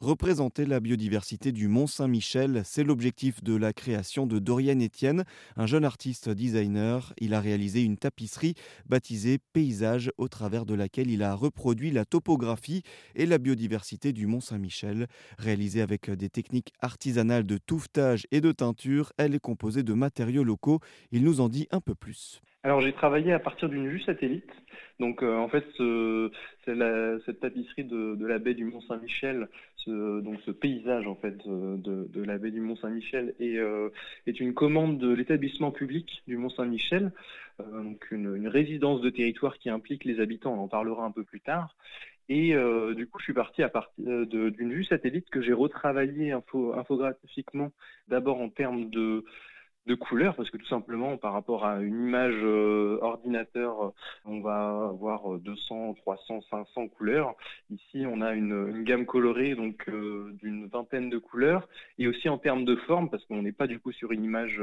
Représenter la biodiversité du Mont Saint-Michel, c'est l'objectif de la création de Dorian Etienne, un jeune artiste designer. Il a réalisé une tapisserie baptisée Paysage au travers de laquelle il a reproduit la topographie et la biodiversité du Mont Saint-Michel. Réalisée avec des techniques artisanales de touffetage et de teinture, elle est composée de matériaux locaux. Il nous en dit un peu plus. Alors j'ai travaillé à partir d'une vue satellite. Donc euh, en fait, cette tapisserie de, la baie du Mont Saint-Michel, ce, donc ce paysage en fait de, la baie du Mont Saint-Michel est, euh, est une commande de l'établissement public du Mont Saint-Michel, euh, donc une, résidence de territoire qui implique les habitants. On en parlera un peu plus tard. Et du coup, je suis parti à partir d'une vue satellite que j'ai retravaillée infographiquement, d'abord en termes de de couleurs parce que tout simplement par rapport à une image euh, ordinateur on va avoir 200 300 500 couleurs. Ici on a une, gamme colorée donc euh, d'une vingtaine de couleurs. Et aussi en termes de forme parce qu'on n'est pas du coup sur une image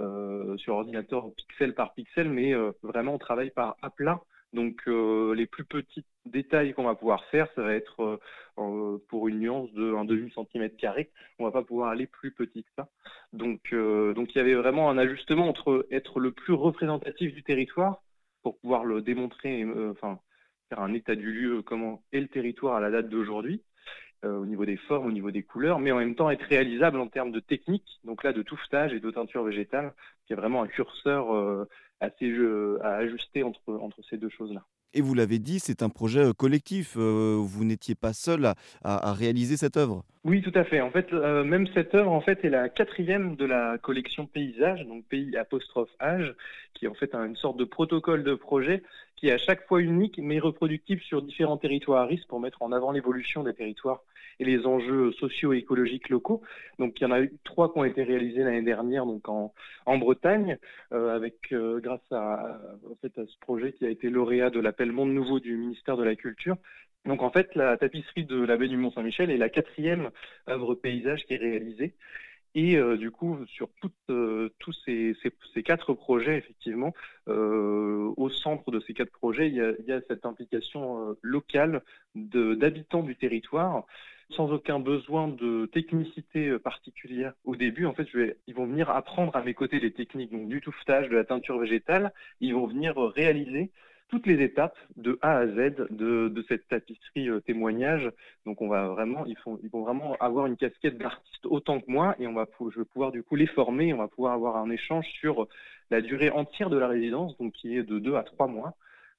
euh, sur ordinateur pixel par pixel mais vraiment on travaille par aplat donc euh, les plus petits détails qu'on va pouvoir faire, ça va être euh, pour une nuance de un demi centimètre carré. On va pas pouvoir aller plus petit que ça. Donc euh, donc il y avait vraiment un ajustement entre être le plus représentatif du territoire pour pouvoir le démontrer, enfin faire un état du lieu comment est le territoire à la date d'aujourd'hui. au niveau des formes, au niveau des couleurs, mais en même temps être réalisable en termes de technique, donc là de touffetage et de teinture végétale, qui est vraiment un curseur assez à ajuster entre, entre ces deux choses-là. Et vous l'avez dit, c'est un projet euh, collectif. Euh, vous n'étiez pas seul à, réaliser cette œuvre. Oui, tout à fait. En fait, euh, même cette œuvre, en fait, est la quatrième de la collection Paysage, donc pays apostrophe âge, qui est en fait une sorte de protocole de projet qui est à chaque fois unique mais reproductible sur différents territoires à risque pour mettre en avant l'évolution des territoires et les enjeux sociaux et écologiques locaux. Donc il y en a eu trois qui ont été réalisés l'année dernière donc en, Bretagne, euh, avec euh, grâce à, en fait, à ce projet qui a été lauréat de l'appel Monde Nouveau du ministère de la Culture. Donc en fait, la tapisserie de la baie du Mont-Saint-Michel est la quatrième œuvre paysage qui est réalisée. Et euh, du coup, sur euh, tous ces, quatre projets, effectivement, euh, au centre de ces quatre projets, il y a, cette implication locale d'habitants du territoire, sans aucun besoin de technicité particulière au début. En fait, ils vont venir apprendre à mes côtés les techniques du touffetage, de la teinture végétale. Ils vont venir réaliser toutes les étapes de A à Z de, cette tapisserie euh, témoignage. Donc on va vraiment, ils, vont vraiment avoir une casquette d'artiste autant que moi et on va, je vais pouvoir du coup les former. On va pouvoir avoir un échange sur la durée entière de la résidence, donc qui est de deux à trois mois.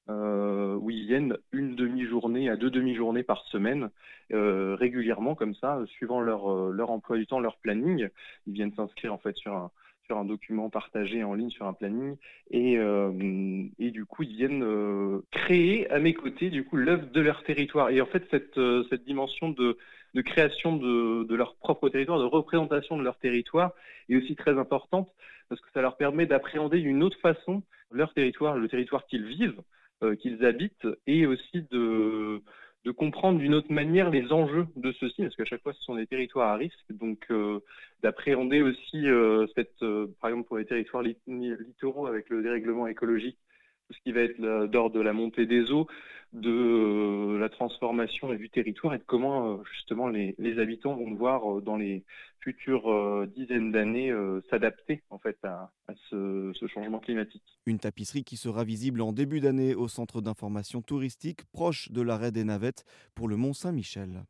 Euh, où ils viennent une demi-journée à deux demi-journées par semaine, euh, régulièrement comme ça, suivant leur, leur emploi du temps, leur planning. Ils viennent s'inscrire en fait sur un, sur un document partagé en ligne sur un planning. Et, euh, et du coup ils viennent euh, créer à mes côtés du coup l'œuvre de leur territoire. Et en fait cette, euh, cette dimension de, de création de, de, leur propre territoire, de représentation de leur territoire est aussi très importante parce que ça leur permet d'appréhender d'une autre façon leur territoire, le territoire qu'ils vivent, qu'ils habitent et aussi de de comprendre d'une autre manière les enjeux de ceci, parce qu'à chaque fois, ce sont des territoires à risque, donc euh, d'appréhender aussi euh, cette, euh, par exemple pour les territoires littoraux avec le dérèglement écologique, ce qui va être d'ordre de la montée des eaux, de la transformation du territoire et de comment justement les, habitants vont devoir dans les futures dizaines d'années s'adapter en fait à, ce, changement climatique. Une tapisserie qui sera visible en début d'année au centre d'information touristique proche de l'arrêt des navettes pour le Mont Saint-Michel.